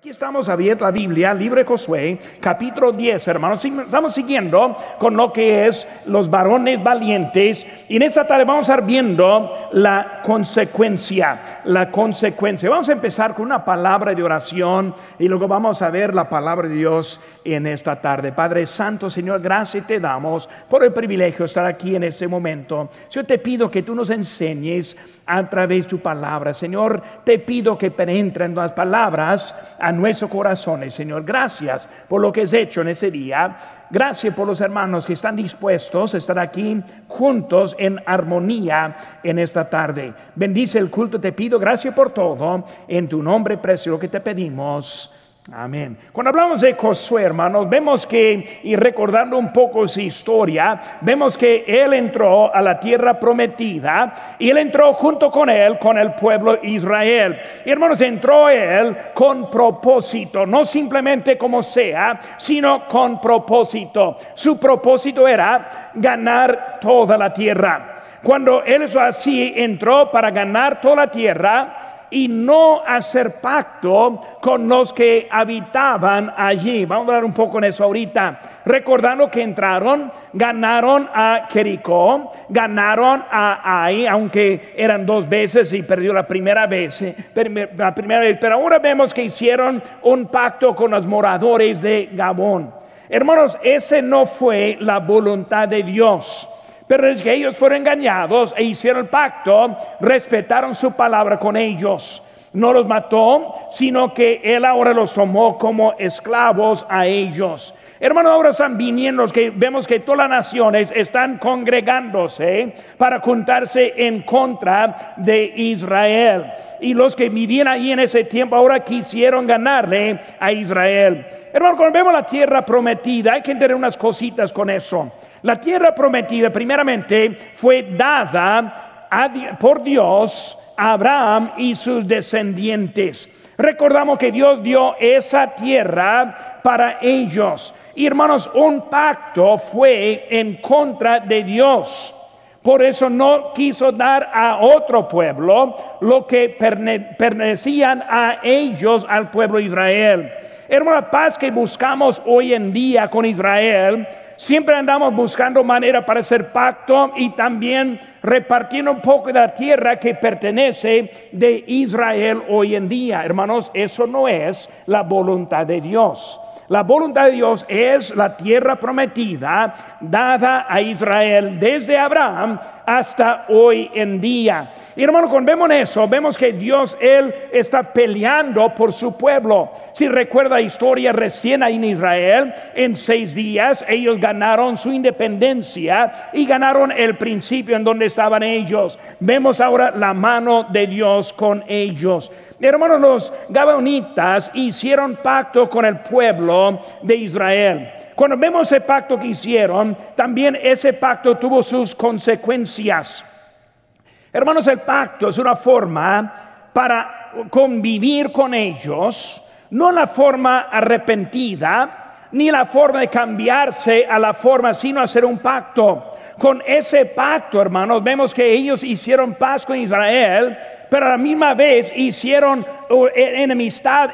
Aquí estamos abiertos la Biblia, libro de Josué, capítulo 10, hermanos. Estamos siguiendo con lo que es los varones valientes. Y en esta tarde vamos a estar viendo la consecuencia, la consecuencia. Vamos a empezar con una palabra de oración y luego vamos a ver la palabra de Dios en esta tarde. Padre Santo, Señor, gracias te damos por el privilegio de estar aquí en este momento. Yo te pido que tú nos enseñes a través de tu palabra. Señor, te pido que penetren las palabras nuestros corazones. Señor, gracias por lo que has hecho en ese día. Gracias por los hermanos que están dispuestos a estar aquí juntos en armonía en esta tarde. Bendice el culto, te pido. Gracias por todo. En tu nombre precioso que te pedimos. Amén. Cuando hablamos de Josué, hermanos, vemos que, y recordando un poco su historia, vemos que él entró a la tierra prometida y él entró junto con él, con el pueblo Israel. Y hermanos, entró él con propósito, no simplemente como sea, sino con propósito. Su propósito era ganar toda la tierra. Cuando él así, entró para ganar toda la tierra, y no hacer pacto con los que habitaban allí. Vamos a hablar un poco en eso ahorita. Recordando que entraron, ganaron a Jericó, ganaron a Ai, aunque eran dos veces y perdió la primera vez, eh, la primera vez. Pero ahora vemos que hicieron un pacto con los moradores de Gabón. Hermanos, ese no fue la voluntad de Dios. Pero es que ellos fueron engañados e hicieron el pacto, respetaron su palabra con ellos. No los mató, sino que él ahora los tomó como esclavos a ellos. Hermanos, ahora están viniendo, que vemos que todas las naciones están congregándose para juntarse en contra de Israel. Y los que vivían allí en ese tiempo ahora quisieron ganarle a Israel. Hermanos, cuando vemos la tierra prometida, hay que entender unas cositas con eso. La tierra prometida primeramente fue dada por Dios a Abraham y sus descendientes. Recordamos que Dios dio esa tierra para ellos. Y hermanos, un pacto fue en contra de Dios. Por eso no quiso dar a otro pueblo lo que pertenecían a ellos, al pueblo de Israel. Hermana, paz que buscamos hoy en día con Israel Siempre andamos buscando manera para hacer pacto y también repartiendo un poco de la tierra que pertenece de Israel hoy en día. Hermanos, eso no es la voluntad de Dios. La voluntad de Dios es la tierra prometida dada a Israel desde Abraham hasta hoy en día. Y hermano, cuando vemos eso, vemos que Dios, Él está peleando por su pueblo. Si recuerda la historia recién en Israel, en seis días ellos ganaron su independencia y ganaron el principio en donde estaban ellos. Vemos ahora la mano de Dios con ellos. Hermanos, los Gabaonitas hicieron pacto con el pueblo de Israel. Cuando vemos ese pacto que hicieron, también ese pacto tuvo sus consecuencias. Hermanos, el pacto es una forma para convivir con ellos, no la forma arrepentida, ni la forma de cambiarse a la forma, sino hacer un pacto. Con ese pacto, hermanos, vemos que ellos hicieron paz con Israel, pero a la misma vez hicieron uh, e, enemistad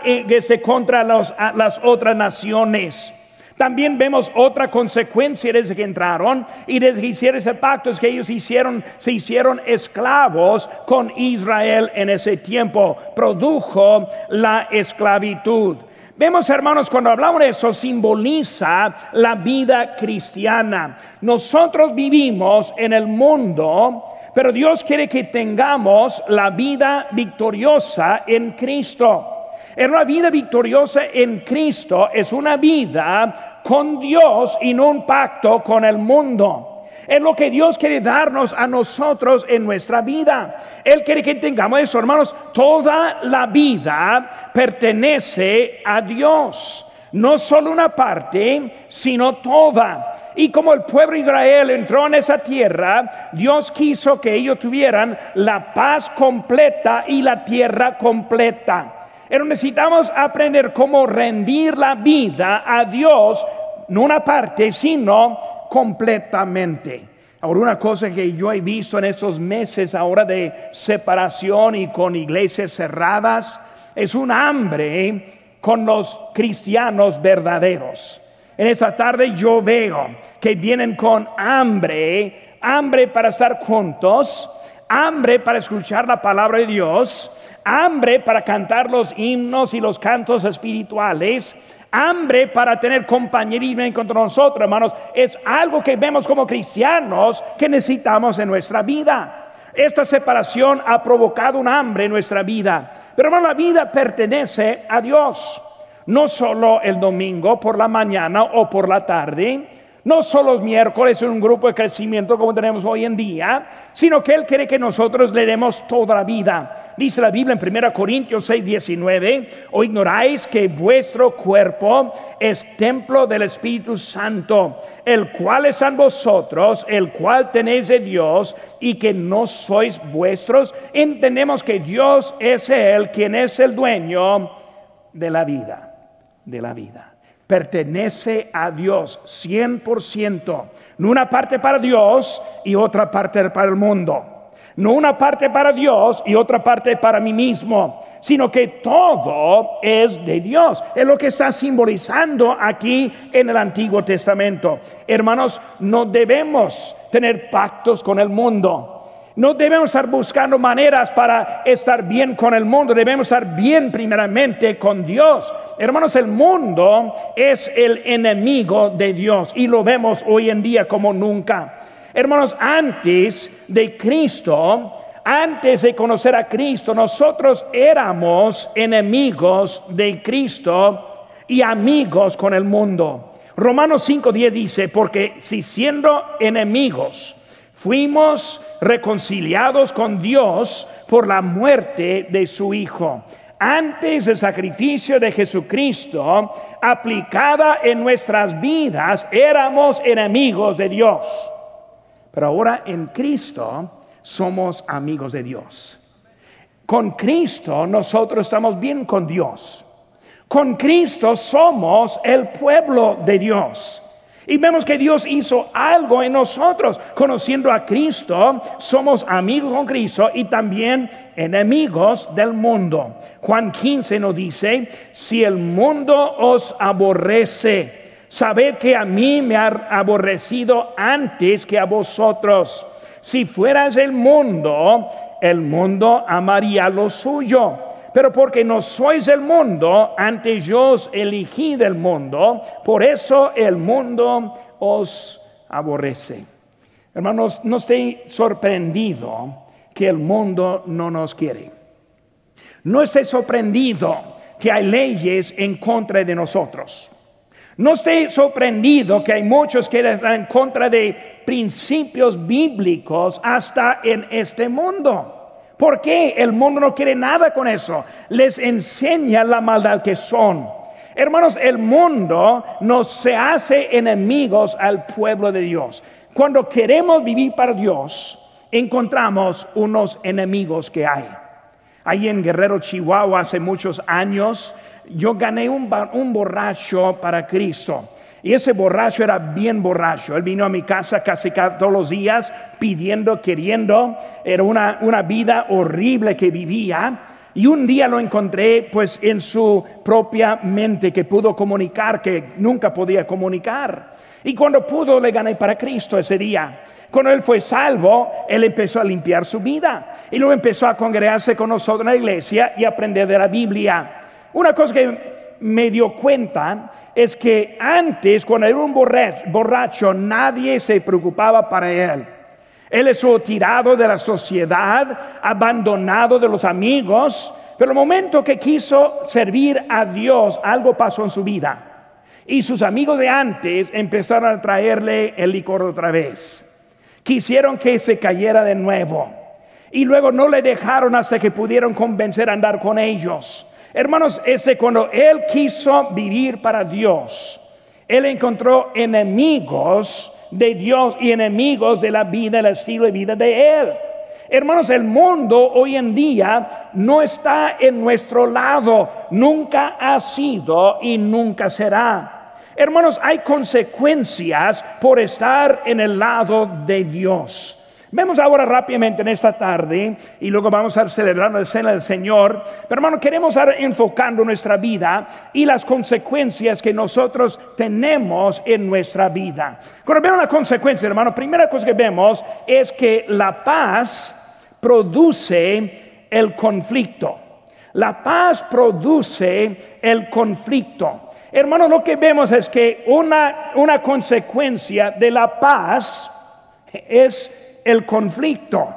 contra las otras naciones. También vemos otra consecuencia desde que entraron y desde que hicieron ese pacto es que ellos hicieron, se hicieron esclavos con Israel en ese tiempo. Produjo la esclavitud. Vemos, hermanos, cuando hablamos de eso, simboliza la vida cristiana. Nosotros vivimos en el mundo pero Dios quiere que tengamos la vida victoriosa en Cristo. En una vida victoriosa en Cristo es una vida con Dios y no un pacto con el mundo. Es lo que Dios quiere darnos a nosotros en nuestra vida. Él quiere que tengamos eso, hermanos. Toda la vida pertenece a Dios. No solo una parte, sino toda. Y como el pueblo de Israel entró en esa tierra, Dios quiso que ellos tuvieran la paz completa y la tierra completa. Pero necesitamos aprender cómo rendir la vida a Dios, no una parte, sino completamente. Ahora, una cosa que yo he visto en estos meses ahora de separación y con iglesias cerradas, es un hambre con los cristianos verdaderos. En esa tarde yo veo que vienen con hambre, hambre para estar juntos, hambre para escuchar la palabra de Dios, hambre para cantar los himnos y los cantos espirituales, hambre para tener compañerismo con nosotros, hermanos. Es algo que vemos como cristianos que necesitamos en nuestra vida. Esta separación ha provocado un hambre en nuestra vida. Pero hermano, la vida pertenece a Dios. No solo el domingo por la mañana o por la tarde, no solo los miércoles en un grupo de crecimiento como tenemos hoy en día, sino que Él quiere que nosotros le demos toda la vida. Dice la Biblia en 1 Corintios 6, 19, o ignoráis que vuestro cuerpo es templo del Espíritu Santo, el cual es en vosotros, el cual tenéis de Dios, y que no sois vuestros. Entendemos que Dios es Él quien es el dueño de la vida, de la vida pertenece a Dios 100%. No una parte para Dios y otra parte para el mundo. No una parte para Dios y otra parte para mí mismo, sino que todo es de Dios. Es lo que está simbolizando aquí en el Antiguo Testamento. Hermanos, no debemos tener pactos con el mundo. No debemos estar buscando maneras para estar bien con el mundo, debemos estar bien primeramente con Dios. Hermanos, el mundo es el enemigo de Dios y lo vemos hoy en día como nunca. Hermanos, antes de Cristo, antes de conocer a Cristo, nosotros éramos enemigos de Cristo y amigos con el mundo. Romanos 5.10 dice, porque si siendo enemigos, fuimos reconciliados con Dios por la muerte de su Hijo. Antes del sacrificio de Jesucristo, aplicada en nuestras vidas, éramos enemigos de Dios. Pero ahora en Cristo somos amigos de Dios. Con Cristo nosotros estamos bien con Dios. Con Cristo somos el pueblo de Dios. Y vemos que Dios hizo algo en nosotros. Conociendo a Cristo, somos amigos con Cristo y también enemigos del mundo. Juan 15 nos dice, si el mundo os aborrece, sabed que a mí me ha aborrecido antes que a vosotros. Si fueras el mundo, el mundo amaría lo suyo pero porque no sois el mundo, antes yo os elegí del mundo, por eso el mundo os aborrece. Hermanos, no estoy sorprendido que el mundo no nos quiere. No estoy sorprendido que hay leyes en contra de nosotros. No estoy sorprendido que hay muchos que están en contra de principios bíblicos hasta en este mundo. ¿Por qué? El mundo no quiere nada con eso. Les enseña la maldad que son. Hermanos, el mundo nos se hace enemigos al pueblo de Dios. Cuando queremos vivir para Dios, encontramos unos enemigos que hay. Ahí en Guerrero, Chihuahua, hace muchos años, yo gané un, un borracho para Cristo. Y ese borracho era bien borracho. Él vino a mi casa casi todos los días pidiendo, queriendo. Era una, una vida horrible que vivía. Y un día lo encontré pues en su propia mente que pudo comunicar que nunca podía comunicar. Y cuando pudo le gané para Cristo ese día. Cuando él fue salvo, él empezó a limpiar su vida. Y luego empezó a congregarse con nosotros en la iglesia y aprender de la Biblia. Una cosa que me dio cuenta es que antes, cuando era un borracho, nadie se preocupaba para él. Él estuvo tirado de la sociedad, abandonado de los amigos, pero el momento que quiso servir a Dios, algo pasó en su vida. Y sus amigos de antes empezaron a traerle el licor otra vez. Quisieron que se cayera de nuevo. Y luego no le dejaron hasta que pudieron convencer a andar con ellos. Hermanos, ese cuando él quiso vivir para Dios, él encontró enemigos de Dios y enemigos de la vida, el estilo de vida de él. Hermanos, el mundo hoy en día no está en nuestro lado, nunca ha sido y nunca será. Hermanos, hay consecuencias por estar en el lado de Dios. Vemos ahora rápidamente en esta tarde y luego vamos a celebrar la cena del Señor. Pero hermano, queremos estar enfocando nuestra vida y las consecuencias que nosotros tenemos en nuestra vida. Cuando vemos la consecuencia, hermano, primera cosa que vemos es que la paz produce el conflicto. La paz produce el conflicto. Hermano, lo que vemos es que una, una consecuencia de la paz es el conflicto.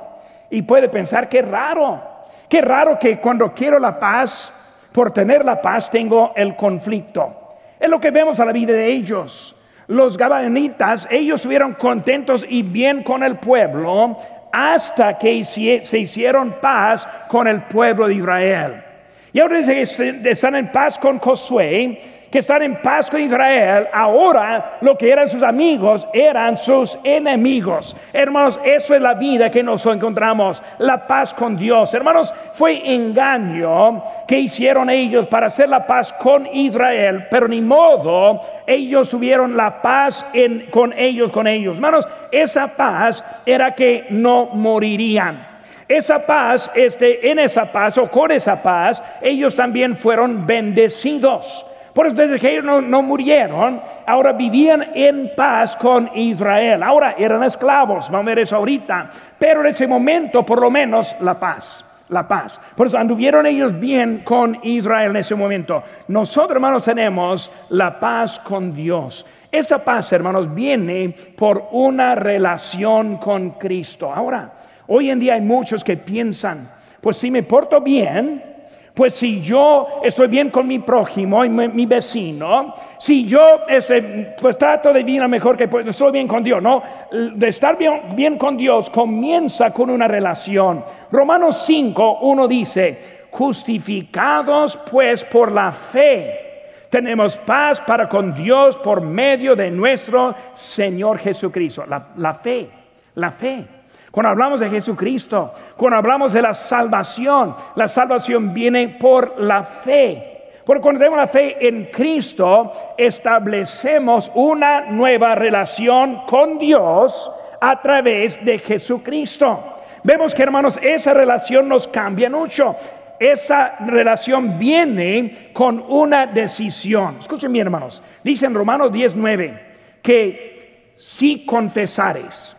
Y puede pensar, qué raro, qué raro que cuando quiero la paz, por tener la paz, tengo el conflicto. Es lo que vemos a la vida de ellos. Los gabaonitas, ellos estuvieron contentos y bien con el pueblo hasta que se hicieron paz con el pueblo de Israel. Y ahora dice que están en paz con Josué que están en paz con Israel, ahora lo que eran sus amigos eran sus enemigos. Hermanos, eso es la vida que nos encontramos, la paz con Dios. Hermanos, fue engaño que hicieron ellos para hacer la paz con Israel, pero ni modo, ellos tuvieron la paz con ellos, con ellos. Hermanos, esa paz era que no morirían esa paz, este, en esa paz o con esa paz, ellos también fueron bendecidos. Por eso desde que ellos no, murieron, ahora vivían en paz con Israel. Ahora eran esclavos, vamos a ver eso ahorita. Pero en ese momento, por lo menos, la paz la paz. Por eso anduvieron ellos bien con Israel en ese momento. Nosotros, hermanos, tenemos la paz con Dios. Esa paz, hermanos, viene por una relación con Cristo. Ahora, hoy en día hay muchos que piensan, pues si me porto bien, pues si yo estoy bien con mi prójimo y mi, vecino, si yo este, pues trato de vivir mejor que estoy bien con Dios, ¿no? De estar bien, con Dios comienza con una relación. Romanos 5, 1 dice, justificados pues por la fe. Tenemos paz para con Dios por medio de nuestro Señor Jesucristo. La fe, la fe. Cuando hablamos de Jesucristo, cuando hablamos de la salvación, la salvación viene por la fe. Porque cuando tenemos la fe en Cristo, establecemos una nueva relación con Dios a través de Jesucristo. Vemos que hermanos, esa relación nos cambia mucho. Esa relación viene con una decisión. Escuchen bien, hermanos. Dice en Romanos 19 que si confesares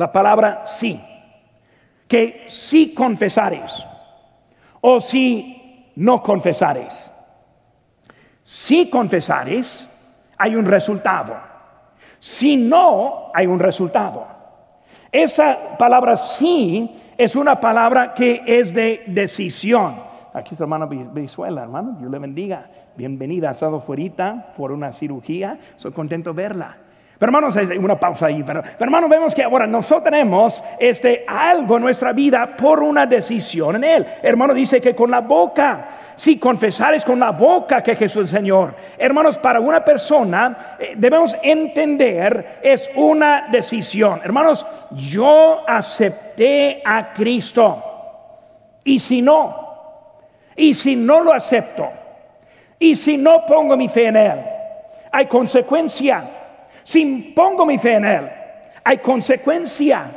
la palabra sí, que si confesares o si no confesares. Si confesares, hay un resultado. Si no, hay un resultado. Esa palabra sí es una palabra que es de decisión. Aquí está hermano Venezuela, hermano, Dios le bendiga. Bienvenida, ha estado fuera por una cirugía. Soy contento verla. Pero hermanos, una pausa ahí. Pero, hermanos, vemos que ahora nosotros tenemos este, algo en nuestra vida por una decisión en Él. Hermano dice que con la boca, si confesares con la boca que Jesús es Señor. Hermanos, para una persona eh, debemos entender es una decisión. Hermanos, yo acepté a Cristo. Y si no, y si no lo acepto, y si no pongo mi fe en Él, hay consecuencia. Si pongo mi fe en Él, hay consecuencia.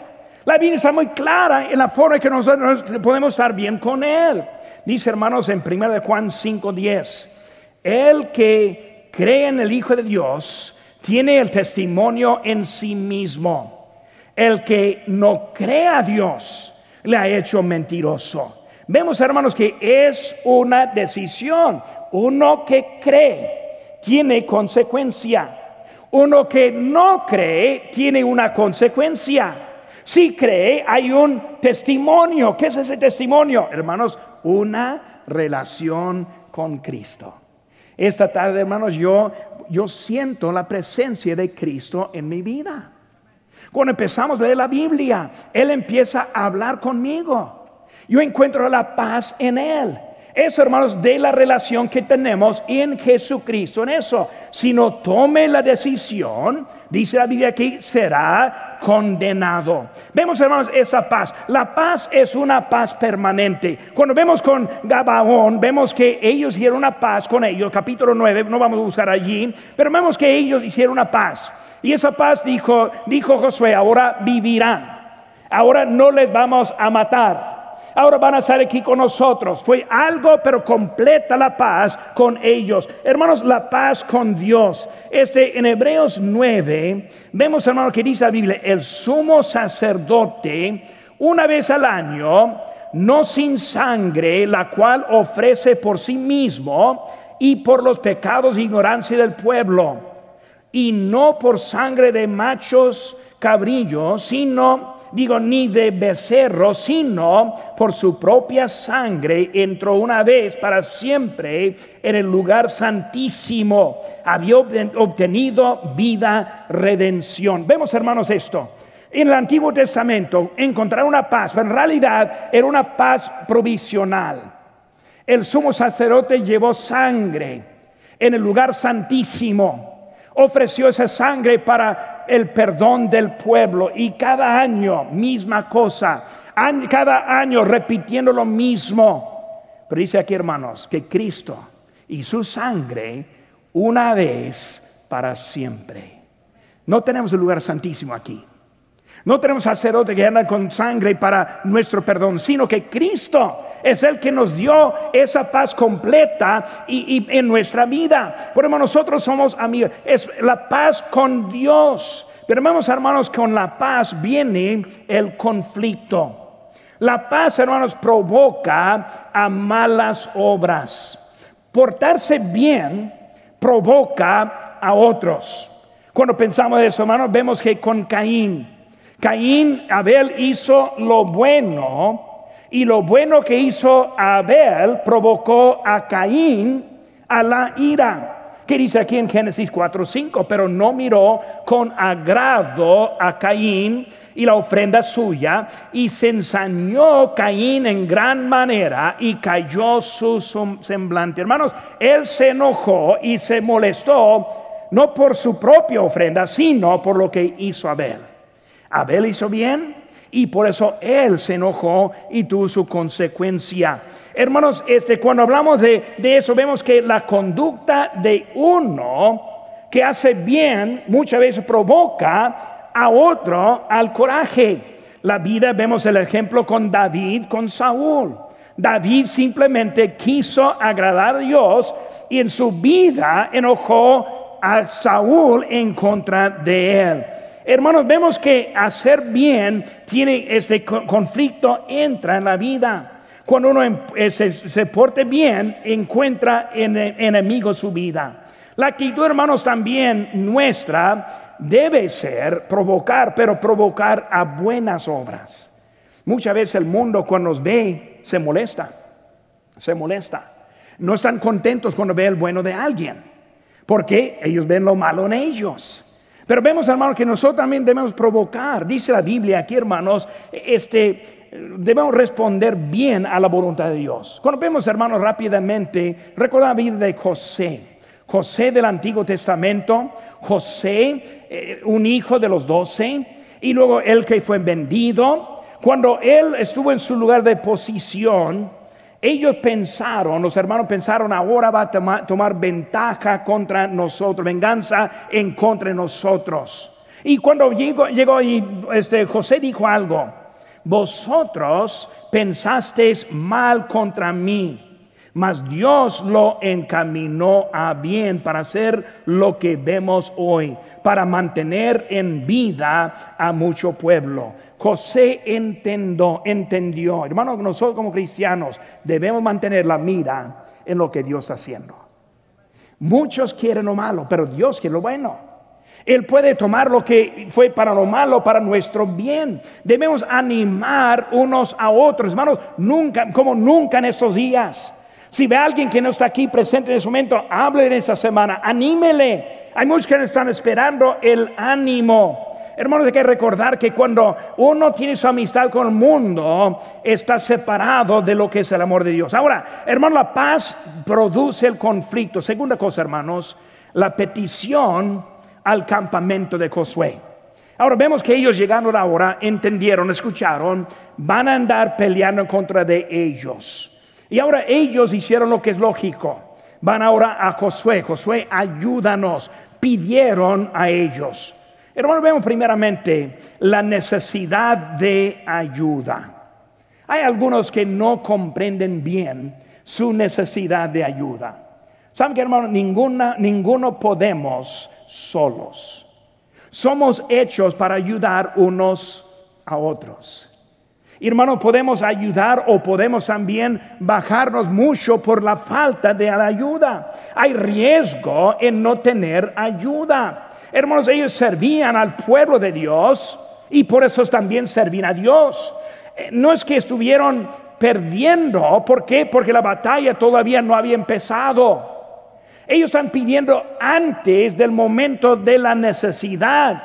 La Biblia está muy clara en la forma que nosotros podemos estar bien con Él. Dice hermanos en 1 Juan 5:10, el que cree en el Hijo de Dios tiene el testimonio en sí mismo. El que no cree a Dios le ha hecho mentiroso. Vemos hermanos que es una decisión. Uno que cree tiene consecuencia. Uno que no cree tiene una consecuencia. Si cree, hay un testimonio. ¿Qué es ese testimonio? Hermanos, una relación con Cristo. Esta tarde, hermanos, yo, yo siento la presencia de Cristo en mi vida. Cuando empezamos a leer la Biblia, Él empieza a hablar conmigo. Yo encuentro la paz en Él. Eso, hermanos, de la relación que tenemos en Jesucristo. En eso, si no tome la decisión, dice la Biblia aquí, será condenado. Vemos, hermanos, esa paz. La paz es una paz permanente. Cuando vemos con Gabaón, vemos que ellos hicieron una paz con ellos. Capítulo 9, no vamos a buscar allí, pero vemos que ellos hicieron una paz. Y esa paz dijo, dijo Josué, ahora vivirán. Ahora no les vamos a matar. Ahora van a estar aquí con nosotros. Fue algo, pero completa la paz con ellos. Hermanos, la paz con Dios. Este, en Hebreos 9, vemos, hermano, que dice la Biblia, el sumo sacerdote, una vez al año, no sin sangre, la cual ofrece por sí mismo y por los pecados e ignorancia del pueblo, y no por sangre de machos cabrillos, sino, digo, ni de becerros, sino por su propia sangre entró una vez para siempre en el lugar santísimo, había obtenido vida, redención. Vemos, hermanos, esto. En el Antiguo Testamento encontrar una paz, pero en realidad era una paz provisional. El sumo sacerdote llevó sangre en el lugar santísimo, ofreció esa sangre para el perdón del pueblo y cada año misma cosa, cada año repitiendo lo mismo. Pero dice aquí hermanos que Cristo y su sangre una vez para siempre. No tenemos el lugar santísimo aquí. No tenemos sacerdote que anda con sangre para nuestro perdón, sino que Cristo es el que nos dio esa paz completa y, en nuestra vida. Por eso nosotros somos amigos. Es la paz con Dios. Pero hermanos, hermanos, con la paz viene el conflicto. La paz, hermanos, provoca a malas obras. Portarse bien provoca a otros. Cuando pensamos eso, hermanos, vemos que con Caín, Caín, Abel hizo lo bueno y lo bueno que hizo Abel provocó a Caín a la ira. Que dice aquí en Génesis 4:5, pero no miró con agrado a Caín y la ofrenda suya, y se ensañó Caín en gran manera y cayó su semblante. Hermanos, él se enojó y se molestó no por su propia ofrenda, sino por lo que hizo Abel. Abel hizo bien y por eso él se enojó y tuvo su consecuencia. Hermanos, este, cuando hablamos de, de eso, vemos que la conducta de uno que hace bien muchas veces provoca a otro al coraje. La vida, vemos el ejemplo con David, con Saúl. David simplemente quiso agradar a Dios y en su vida enojó a Saúl en contra de él. Hermanos, vemos que hacer bien tiene este conflicto, entra en la vida. Cuando uno em, eh, se, porte bien, encuentra en, enemigo su vida. La actitud, hermanos, también nuestra debe ser provocar, pero provocar a buenas obras. Muchas veces el mundo cuando nos ve se molesta, se molesta. No están contentos cuando ve el bueno de alguien, porque ellos ven lo malo en ellos. Pero vemos, hermanos, que nosotros también debemos provocar, dice la Biblia aquí, hermanos, este, debemos responder bien a la voluntad de Dios. Cuando vemos, hermanos, rápidamente, recuerda la vida de José. José del Antiguo Testamento, José, eh, un hijo de los doce, y luego el que fue vendido. Cuando él estuvo en su lugar de posición, ellos pensaron, los hermanos pensaron, ahora va a tomar, ventaja contra nosotros, venganza en contra de nosotros. Y cuando llegó, llegó y este, José dijo algo, vosotros pensasteis mal contra mí mas Dios lo encaminó a bien para hacer lo que vemos hoy, para mantener en vida a mucho pueblo. José entendió, entendió, hermanos, nosotros como cristianos debemos mantener la mira en lo que Dios está haciendo. Muchos quieren lo malo, pero Dios quiere lo bueno. Él puede tomar lo que fue para lo malo, para nuestro bien. Debemos animar unos a otros, hermanos, nunca, como nunca en estos días. Si ve a alguien que no está aquí presente en ese momento, hable en esta semana, anímele. Hay muchos que están esperando el ánimo. Hermanos, hay que recordar que cuando uno tiene su amistad con el mundo, está separado de lo que es el amor de Dios. Ahora, hermano, la paz produce el conflicto. Segunda cosa, hermanos, la petición al campamento de Josué. Ahora vemos que ellos llegando ahora, entendieron, escucharon, van a andar peleando en contra de ellos. Y ahora ellos hicieron lo que es lógico. Van ahora a Josué. Josué, ayúdanos. Pidieron a ellos. Hermano, vemos primeramente la necesidad de ayuda. Hay algunos que no comprenden bien su necesidad de ayuda. ¿Saben que hermano? Ninguna, ninguno podemos solos. Somos hechos para ayudar unos a otros. Hermano, podemos ayudar o podemos también bajarnos mucho por la falta de ayuda. Hay riesgo en no tener ayuda. Hermanos, ellos servían al pueblo de Dios y por eso también servían a Dios. Eh, no es que estuvieron perdiendo, ¿por qué? Porque la batalla todavía no había empezado. Ellos están pidiendo antes del momento de la necesidad.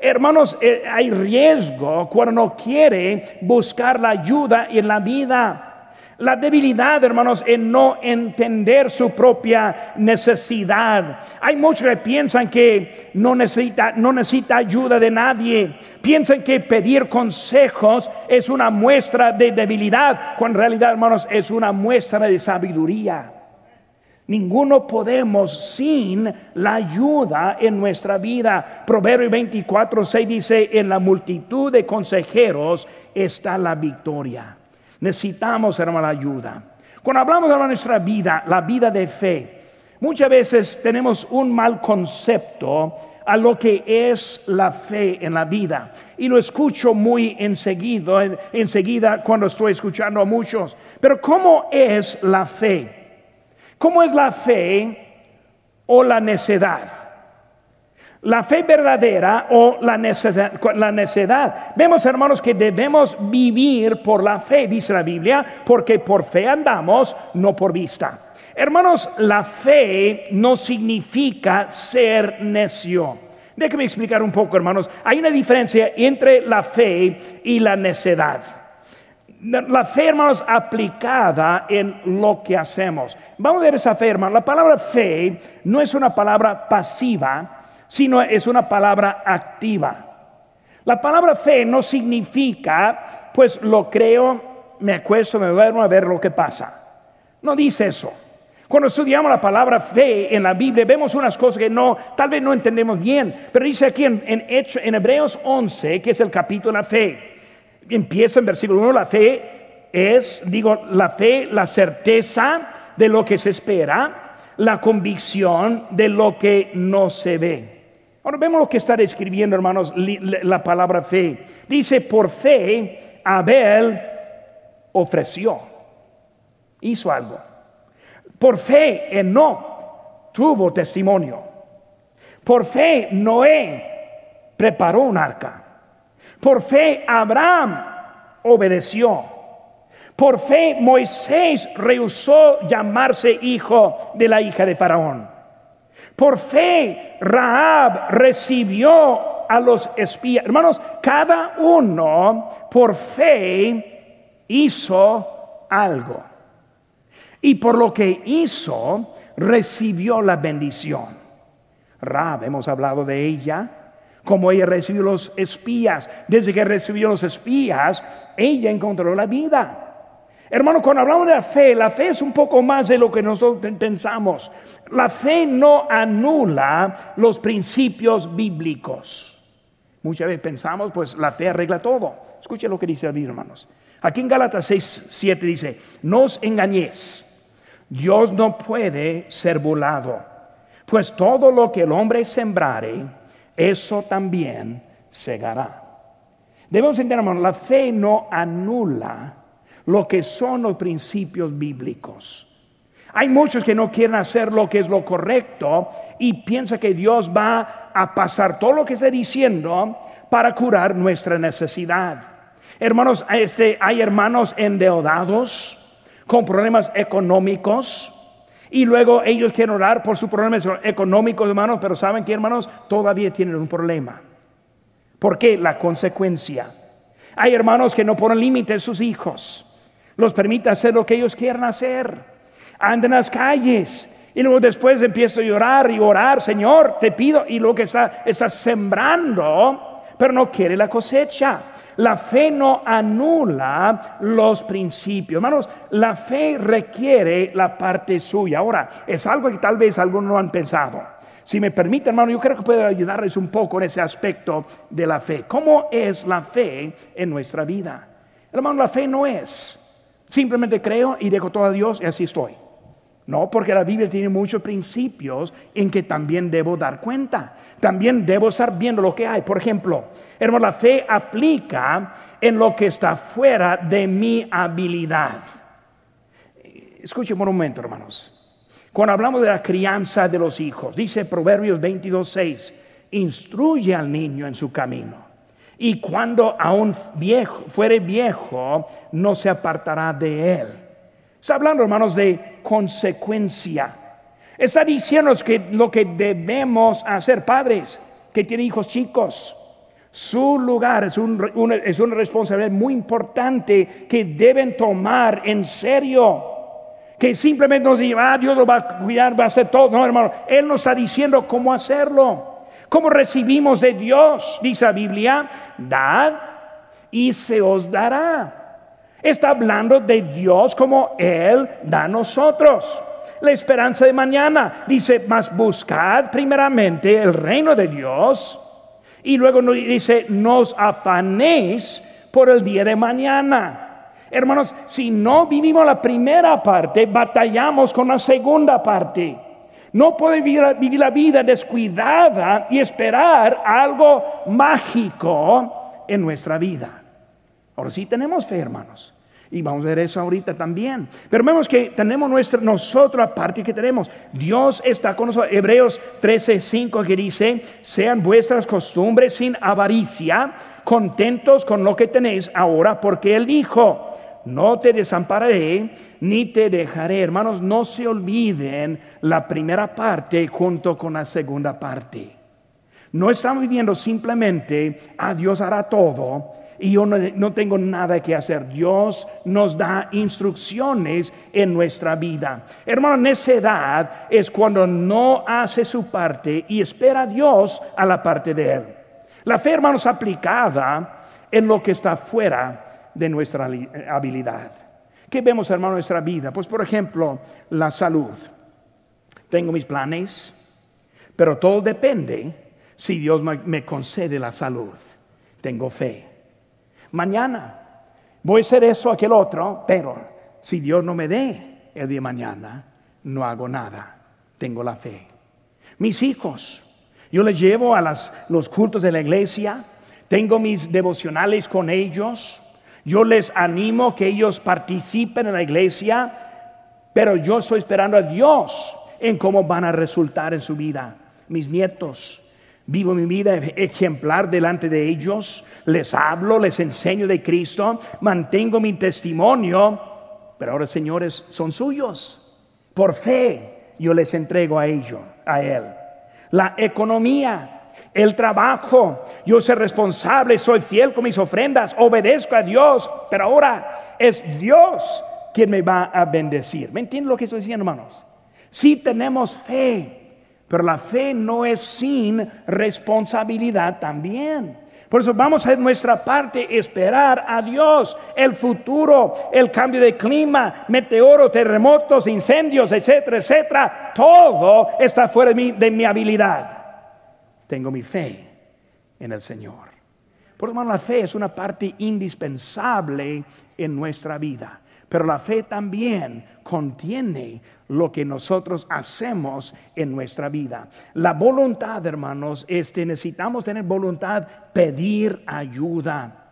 Hermanos, eh, hay riesgo cuando no quiere buscar la ayuda en la vida. La debilidad, hermanos, en no entender su propia necesidad. Hay muchos que piensan que no necesita, no necesita ayuda de nadie. Piensan que pedir consejos es una muestra de debilidad, cuando en realidad, hermanos, es una muestra de sabiduría. Ninguno podemos sin la ayuda en nuestra vida. Proverbio 24, 6 dice, en la multitud de consejeros está la victoria. Necesitamos, hermano, la ayuda. Cuando hablamos de nuestra vida, la vida de fe, muchas veces tenemos un mal concepto a lo que es la fe en la vida. Y lo escucho muy enseguida, enseguida cuando estoy escuchando a muchos. Pero ¿cómo es la fe? ¿Cómo es la fe o la necedad? La fe verdadera o la necedad, Vemos, hermanos, que debemos vivir por la fe, dice la Biblia, porque por fe andamos, no por vista. Hermanos, la fe no significa ser necio. Déjenme explicar un poco, hermanos. Hay una diferencia entre la fe y la necedad la fe, hermanos, aplicada en lo que hacemos. Vamos a ver esa fe, hermanos. La palabra fe no es una palabra pasiva, sino es una palabra activa. La palabra fe no significa, pues lo creo, me acuesto, me duermo a ver lo que pasa. No dice eso. Cuando estudiamos la palabra fe en la Biblia, vemos unas cosas que no, tal vez no entendemos bien, pero dice aquí en, en, en Hebreos 11, que es el capítulo de la fe empieza en versículo 1, la fe es, digo, la fe, la certeza de lo que se espera, la convicción de lo que no se ve. Ahora vemos lo que está describiendo, hermanos, la palabra fe. Dice, por fe, Abel ofreció, hizo algo. Por fe, no tuvo testimonio. Por fe, Noé preparó un arca. Por fe Abraham obedeció. Por fe Moisés rehusó llamarse hijo de la hija de Faraón. Por fe Rahab recibió a los espías. Hermanos, cada uno por fe hizo algo. Y por lo que hizo, recibió la bendición. Rahab, hemos hablado de ella como ella recibió los espías. Desde que recibió los espías, ella encontró la vida. Hermano, cuando hablamos de la fe, la fe es un poco más de lo que nosotros pensamos. La fe no anula los principios bíblicos. Muchas veces pensamos, pues la fe arregla todo. Escuche lo que dice aquí, hermanos. Aquí en Gálatas 6, 7 dice, no os engañéis, Dios no puede ser burlado, pues todo lo que el hombre sembrare, eso también segará. Debemos entender, hermano, la fe no anula lo que son los principios bíblicos. Hay muchos que no quieren hacer lo que es lo correcto y piensan que Dios va a pasar todo lo que está diciendo para curar nuestra necesidad. Hermanos, este, hay hermanos endeudados con problemas económicos y luego ellos quieren orar por sus problemas económicos, hermanos, pero saben que, hermanos, todavía tienen un problema. ¿Por qué? La consecuencia. Hay hermanos que no ponen límite a sus hijos, los permite hacer lo que ellos quieran hacer. Andan en las calles y luego después empieza a llorar y orar, Señor, te pido, y lo que está, está sembrando, pero no quiere la cosecha. La fe no anula los principios. Hermanos, la fe requiere la parte suya. Ahora, es algo que tal vez algunos no han pensado. si me permite, hermano, yo creo que puedo ayudarles un poco en ese aspecto de la fe. ¿Cómo es la fe en nuestra vida? Hermano, la fe no es simplemente creo y dejo todo a Dios y así estoy. No, porque la Biblia tiene muchos principios en que también debo dar cuenta. También debo estar viendo lo que hay. Por ejemplo, hermano, la fe aplica en lo que está fuera de mi habilidad. Escuchen un momento, hermanos. Cuando hablamos de la crianza de los hijos, dice Proverbios 22.6, instruye al niño en su camino. Y cuando aún viejo, fuere viejo, no se apartará de él. Está hablando, hermanos, de consecuencia. Está diciendo que lo que debemos hacer, padres que tienen hijos chicos, su lugar es, es una responsabilidad muy importante que deben tomar en serio que simplemente nos dice, ah, Dios lo va a cuidar, va a hacer todo. No, hermano, Él nos está diciendo cómo hacerlo. ¿Cómo recibimos de Dios? Dice la Biblia, dad y se os dará. Está hablando de Dios como Él da a nosotros. La esperanza de mañana dice, mas buscad primeramente el reino de Dios. Y luego dice, nos afanéis por el día de mañana. Hermanos, si no vivimos la primera parte, batallamos con la segunda parte. No puede vivir, la vida descuidada y esperar algo mágico en nuestra vida. Ahora sí tenemos fe, hermanos. Y vamos a ver eso ahorita también. Pero vemos que tenemos nuestra, nosotros parte que tenemos. Dios está con nosotros. Hebreos 13:5 que dice, sean vuestras costumbres sin avaricia, contentos con lo que tenéis ahora, porque Él dijo, no te desampararé ni te dejaré. Hermanos, no se olviden la primera parte junto con la segunda parte. No estamos viviendo simplemente, a ah, Dios hará todo y yo no, tengo nada que hacer. Dios nos da instrucciones en nuestra vida. Hermano, necedad es cuando no hace su parte y espera a Dios a la parte de Él. La fe, hermanos, aplicada en lo que está fuera de nuestra habilidad. ¿Qué vemos, hermano, en nuestra vida? Pues, por ejemplo, la salud. Tengo mis planes, pero todo depende si Dios me concede la salud. Tengo fe. Mañana voy a hacer eso, aquel otro, pero si Dios no me dé el día de mañana, no hago nada. Tengo la fe. Mis hijos, yo les llevo a los cultos de la iglesia, tengo mis devocionales con ellos, yo les animo que ellos participen en la iglesia, pero yo estoy esperando a Dios en cómo van a resultar en su vida. Mis nietos, vivo mi vida ejemplar delante de ellos, les hablo, les enseño de Cristo, mantengo mi testimonio, pero ahora señores son suyos. Por fe yo les entrego a ellos, a Él. La economía, el trabajo. Yo soy responsable, soy fiel con mis ofrendas, obedezco a Dios, pero ahora es Dios quien me va a bendecir. ¿Me entienden lo que estoy diciendo, hermanos? Sí tenemos fe, pero la fe no es sin responsabilidad también. Por eso vamos a nuestra parte, esperar a Dios, el futuro, el cambio de clima, meteoros, terremotos, incendios, etcétera, etcétera. Todo está fuera de mi, de mi habilidad tengo mi fe en el Señor. Por lo la fe es una parte indispensable en nuestra vida. Pero la fe también contiene lo que nosotros hacemos en nuestra vida. La voluntad, hermanos, este necesitamos tener voluntad, pedir ayuda.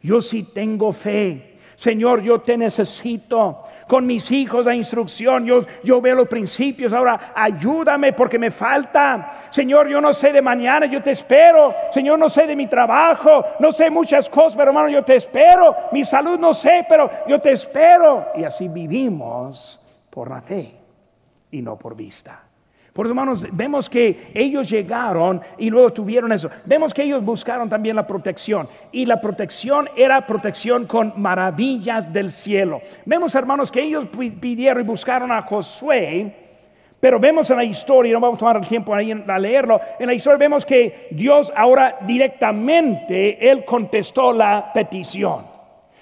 Yo sí tengo fe. Señor, yo te necesito con mis hijos la instrucción. Yo, yo veo los principios. Ahora ayúdame porque me falta. Señor, yo no sé de mañana, yo te espero. Señor, no sé de mi trabajo, no sé muchas cosas, pero hermano, yo te espero. Mi salud no sé, pero yo te espero. Y así vivimos por la fe y no por vista. Por hermanos, vemos que ellos llegaron y luego tuvieron eso. Vemos que ellos buscaron también la protección. Y la protección era protección con maravillas del cielo. Vemos, hermanos, que ellos pidieron y buscaron a Josué. Pero vemos en la historia, no vamos a tomar el tiempo ahí a leerlo, en la historia vemos que Dios ahora directamente, Él contestó la petición.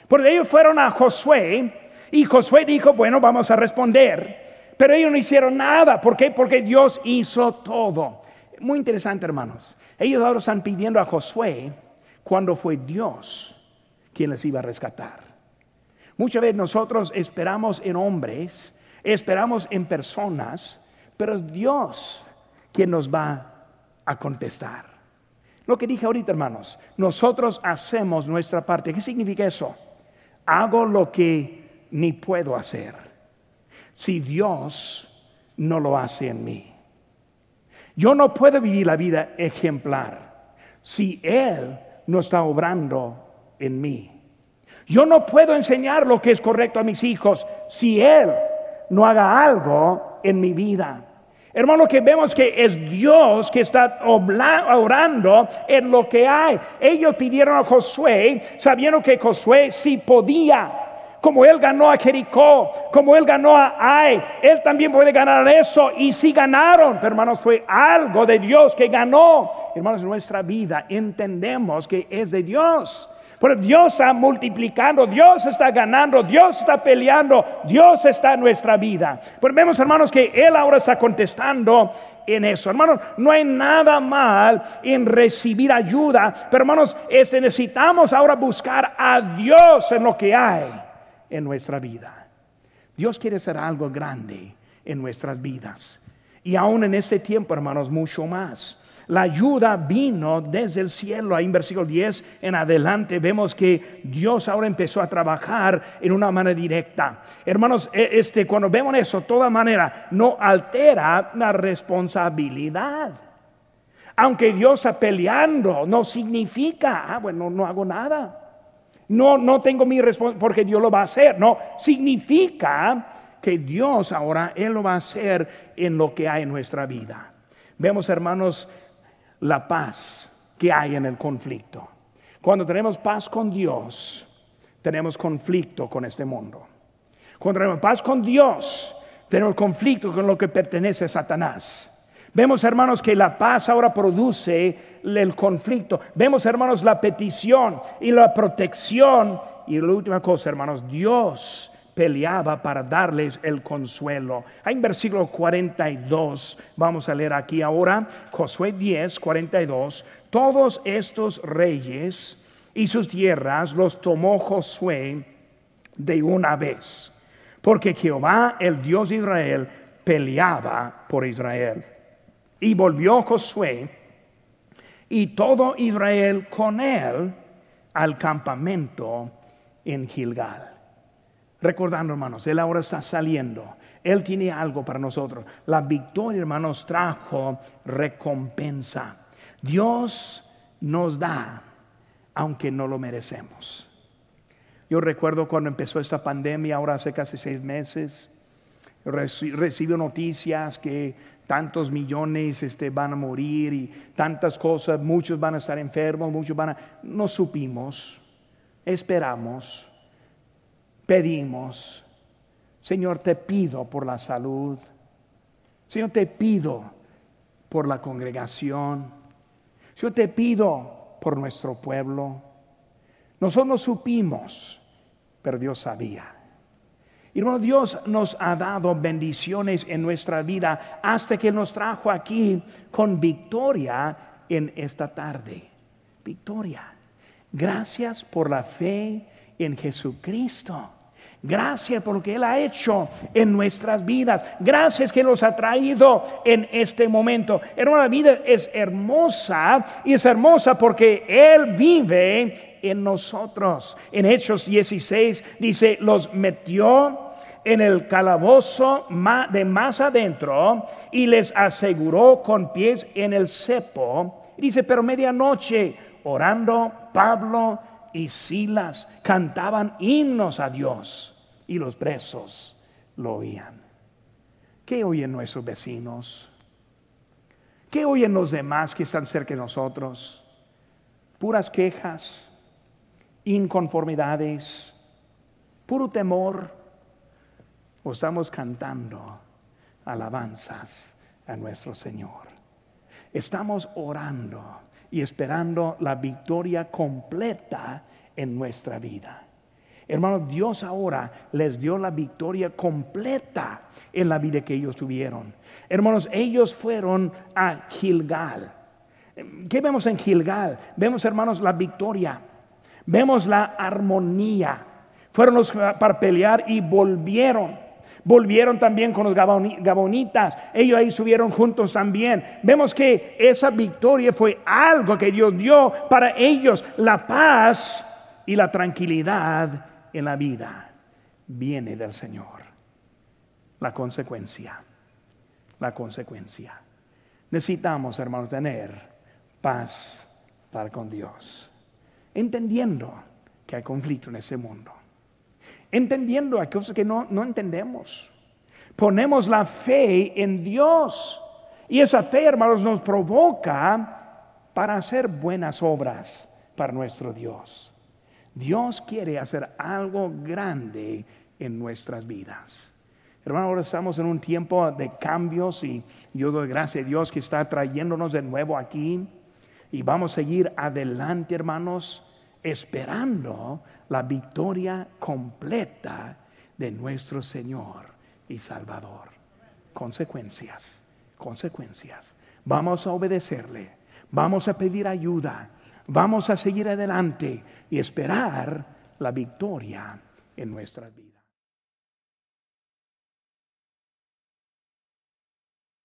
Porque ellos fueron a Josué y Josué dijo, bueno, vamos a responder. Pero ellos no hicieron nada. ¿Por qué? Porque Dios hizo todo. Muy interesante, hermanos. Ellos ahora están pidiendo a Josué cuando fue Dios quien les iba a rescatar. Muchas veces nosotros esperamos en hombres, esperamos en personas, pero es Dios quien nos va a contestar. Lo que dije ahorita, hermanos, nosotros hacemos nuestra parte. ¿Qué significa eso? Hago lo que ni puedo hacer. Si Dios no lo hace en mí. Yo no puedo vivir la vida ejemplar si Él no está obrando en mí. Yo no puedo enseñar lo que es correcto a mis hijos si Él no haga algo en mi vida. Hermano, que vemos que es Dios que está orando en lo que hay. Ellos pidieron a Josué, sabiendo que Josué sí podía. Como él ganó a Jericó, como él ganó a Ai, él también puede ganar eso. Y sí ganaron, pero hermanos, fue algo de Dios que ganó. Hermanos, nuestra vida entendemos que es de Dios. Pero Dios está multiplicando, Dios está ganando, Dios está peleando, Dios está en nuestra vida. Pero vemos, hermanos, que Él ahora está contestando en eso. Hermanos, no hay nada mal en recibir ayuda, pero hermanos, este, necesitamos ahora buscar a Dios en lo que hay en nuestra vida. Dios quiere hacer algo grande en nuestras vidas. Y aún en este tiempo, hermanos, mucho más. La ayuda vino desde el cielo. Ahí en versículo 10 en adelante vemos que Dios ahora empezó a trabajar en una manera directa. Hermanos, e, este, cuando vemos eso, toda manera, no altera la responsabilidad. Aunque Dios está peleando, no significa, ah, bueno, no hago nada. No, no tengo mi responsabilidad porque Dios lo va a hacer. No, significa que Dios ahora, Él lo va a hacer en lo que hay en nuestra vida. Vemos, hermanos, la paz que hay en el conflicto. Cuando tenemos paz con Dios, tenemos conflicto con este mundo. Cuando tenemos paz con Dios, tenemos conflicto con lo que pertenece a Satanás. Vemos, hermanos, que la paz ahora produce el conflicto. Vemos, hermanos, la petición y la protección. Y la última cosa, hermanos, Dios peleaba para darles el consuelo. En versículo 42, vamos a leer aquí ahora, Josué 10, 42, todos estos reyes y sus tierras los tomó Josué de una vez, porque Jehová, el Dios de Israel, peleaba por Israel. Y volvió Josué y todo Israel con él al campamento en Gilgal. Recordando, hermanos, Él ahora está saliendo. Él tiene algo para nosotros. La victoria, hermanos, trajo recompensa. Dios nos da, aunque no lo merecemos. Yo recuerdo cuando empezó esta pandemia, ahora hace casi seis meses, recibo noticias que tantos millones este, van a morir y tantas cosas, muchos van a estar enfermos, muchos van a... No supimos, esperamos pedimos, Señor, te pido por la salud, Señor, te pido por la congregación, Señor, te pido por nuestro pueblo. Nosotros supimos, pero Dios sabía. Hermano, Dios nos ha dado bendiciones en nuestra vida hasta que nos trajo aquí con victoria en esta tarde. Victoria. Gracias por la fe en Jesucristo. Gracias por lo que Él ha hecho en nuestras vidas. Gracias que nos ha traído en este momento. Hermano, la vida es hermosa y es hermosa porque Él vive en nosotros. En Hechos 16 dice, los metió en el calabozo de más adentro y les aseguró con pies en el cepo. Dice, pero medianoche, orando, Pablo y Silas cantaban himnos a Dios y los presos lo oían. ¿Qué oyen nuestros vecinos? ¿Qué oyen los demás que están cerca de nosotros? Puras quejas, inconformidades, puro temor. ¿O estamos cantando alabanzas a nuestro Señor? Estamos orando y esperando la victoria completa en nuestra vida. Hermanos, Dios ahora les dio la victoria completa en la vida que ellos tuvieron. Hermanos, ellos fueron a Gilgal. ¿Qué vemos en Gilgal? Vemos, hermanos, la victoria. Vemos la armonía. Fueron los para pelear y volvieron. Volvieron también con los gabonitas. Ellos ahí estuvieron juntos también. Vemos que esa victoria fue algo que Dios dio para ellos. La paz y la tranquilidad en la vida viene del Señor. La consecuencia. La consecuencia. Necesitamos, hermanos, tener paz para con Dios. Entendiendo que hay conflicto en ese mundo entendiendo a cosas que no, no entendemos. Ponemos la fe en Dios. Y esa fe, hermanos, nos provoca para hacer buenas obras para nuestro Dios. Dios quiere hacer algo grande en nuestras vidas. Hermanos, ahora estamos en un tiempo de cambios y yo doy gracias a Dios que está trayéndonos de nuevo aquí. Y vamos a seguir adelante, hermanos, esperando la victoria completa de nuestro Señor y Salvador. Consecuencias, consecuencias. Vamos a obedecerle, vamos a pedir ayuda, vamos a seguir adelante y esperar la victoria en nuestras vidas.